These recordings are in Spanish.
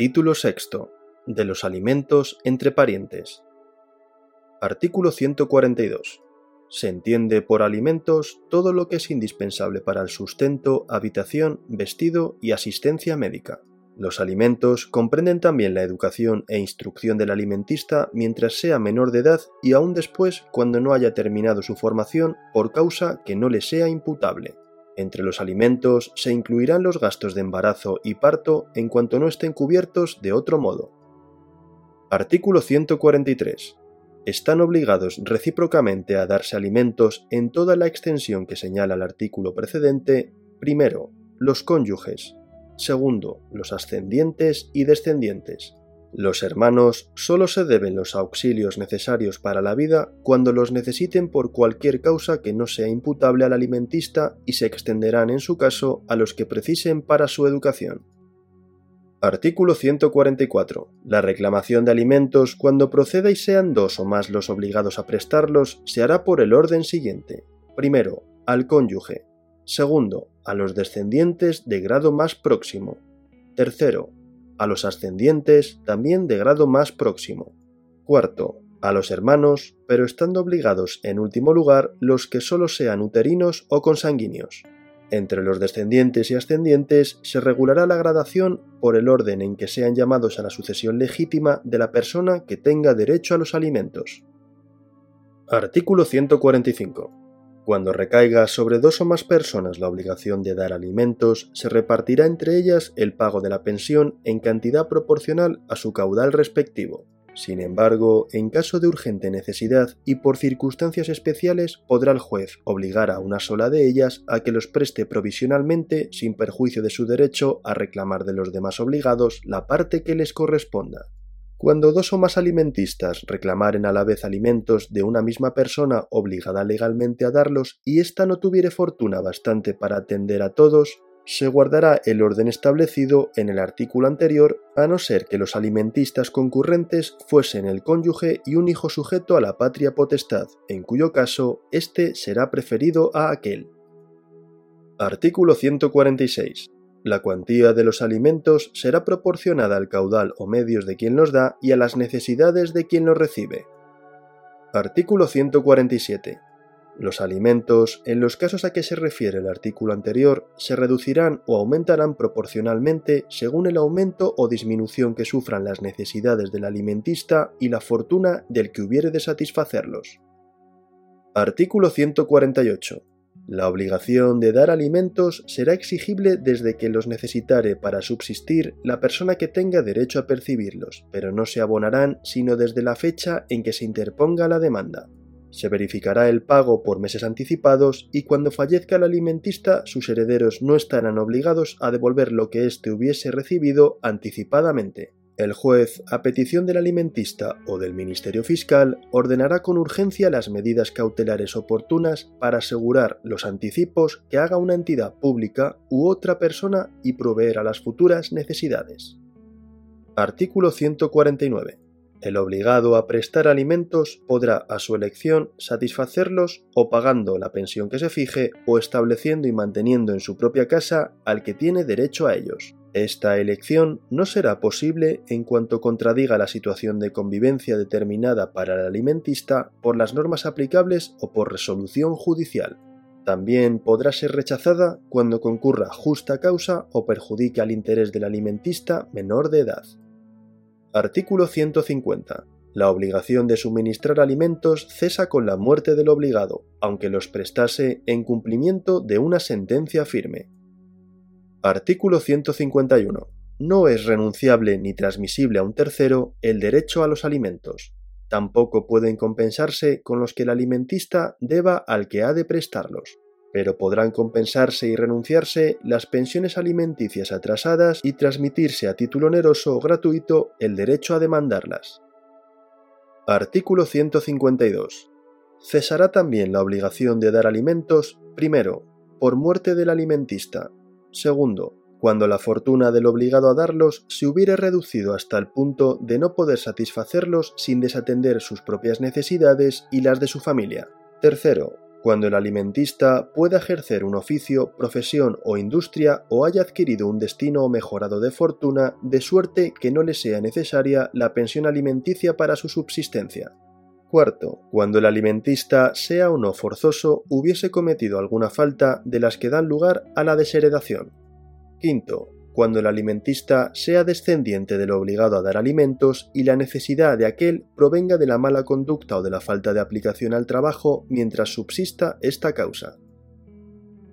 Título sexto. De los alimentos entre parientes. Artículo 142. Se entiende por alimentos todo lo que es indispensable para el sustento, habitación, vestido y asistencia médica. Los alimentos comprenden también la educación e instrucción del alimentista mientras sea menor de edad y aún después cuando no haya terminado su formación por causa que no le sea imputable. Entre los alimentos se incluirán los gastos de embarazo y parto en cuanto no estén cubiertos de otro modo. Artículo 143. Están obligados recíprocamente a darse alimentos en toda la extensión que señala el artículo precedente, primero, los cónyuges, segundo, los ascendientes y descendientes, los hermanos solo se deben los auxilios necesarios para la vida cuando los necesiten por cualquier causa que no sea imputable al alimentista y se extenderán en su caso a los que precisen para su educación. Artículo 144. La reclamación de alimentos cuando proceda y sean dos o más los obligados a prestarlos se hará por el orden siguiente. Primero, al cónyuge. Segundo, a los descendientes de grado más próximo. Tercero, a los ascendientes también de grado más próximo. Cuarto, a los hermanos, pero estando obligados en último lugar los que solo sean uterinos o consanguíneos. Entre los descendientes y ascendientes se regulará la gradación por el orden en que sean llamados a la sucesión legítima de la persona que tenga derecho a los alimentos. Artículo 145. Cuando recaiga sobre dos o más personas la obligación de dar alimentos, se repartirá entre ellas el pago de la pensión en cantidad proporcional a su caudal respectivo. Sin embargo, en caso de urgente necesidad y por circunstancias especiales, podrá el juez obligar a una sola de ellas a que los preste provisionalmente sin perjuicio de su derecho a reclamar de los demás obligados la parte que les corresponda. Cuando dos o más alimentistas reclamaren a la vez alimentos de una misma persona obligada legalmente a darlos y ésta no tuviere fortuna bastante para atender a todos, se guardará el orden establecido en el artículo anterior, a no ser que los alimentistas concurrentes fuesen el cónyuge y un hijo sujeto a la patria potestad, en cuyo caso éste será preferido a aquel. Artículo 146. La cuantía de los alimentos será proporcionada al caudal o medios de quien los da y a las necesidades de quien los recibe. Artículo 147. Los alimentos, en los casos a que se refiere el artículo anterior, se reducirán o aumentarán proporcionalmente según el aumento o disminución que sufran las necesidades del alimentista y la fortuna del que hubiere de satisfacerlos. Artículo 148. La obligación de dar alimentos será exigible desde que los necesitare para subsistir la persona que tenga derecho a percibirlos, pero no se abonarán sino desde la fecha en que se interponga la demanda. Se verificará el pago por meses anticipados y cuando fallezca el alimentista sus herederos no estarán obligados a devolver lo que éste hubiese recibido anticipadamente. El juez, a petición del alimentista o del Ministerio Fiscal, ordenará con urgencia las medidas cautelares oportunas para asegurar los anticipos que haga una entidad pública u otra persona y proveer a las futuras necesidades. Artículo 149. El obligado a prestar alimentos podrá, a su elección, satisfacerlos o pagando la pensión que se fije o estableciendo y manteniendo en su propia casa al que tiene derecho a ellos. Esta elección no será posible en cuanto contradiga la situación de convivencia determinada para el alimentista por las normas aplicables o por resolución judicial. También podrá ser rechazada cuando concurra justa causa o perjudique al interés del alimentista menor de edad. Artículo 150. La obligación de suministrar alimentos cesa con la muerte del obligado, aunque los prestase en cumplimiento de una sentencia firme. Artículo 151. No es renunciable ni transmisible a un tercero el derecho a los alimentos. Tampoco pueden compensarse con los que el alimentista deba al que ha de prestarlos, pero podrán compensarse y renunciarse las pensiones alimenticias atrasadas y transmitirse a título oneroso o gratuito el derecho a demandarlas. Artículo 152. Cesará también la obligación de dar alimentos, primero, por muerte del alimentista, Segundo, cuando la fortuna del obligado a darlos se hubiere reducido hasta el punto de no poder satisfacerlos sin desatender sus propias necesidades y las de su familia. Tercero, cuando el alimentista pueda ejercer un oficio, profesión o industria o haya adquirido un destino o mejorado de fortuna de suerte que no le sea necesaria la pensión alimenticia para su subsistencia. Cuarto, cuando el alimentista, sea o no forzoso, hubiese cometido alguna falta de las que dan lugar a la desheredación. Quinto, cuando el alimentista sea descendiente del obligado a dar alimentos y la necesidad de aquel provenga de la mala conducta o de la falta de aplicación al trabajo mientras subsista esta causa.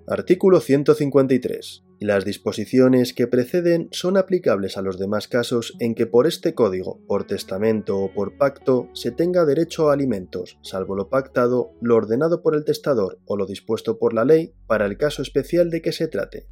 Artículo 153. Las disposiciones que preceden son aplicables a los demás casos en que por este código, por testamento o por pacto, se tenga derecho a alimentos, salvo lo pactado, lo ordenado por el testador o lo dispuesto por la ley, para el caso especial de que se trate.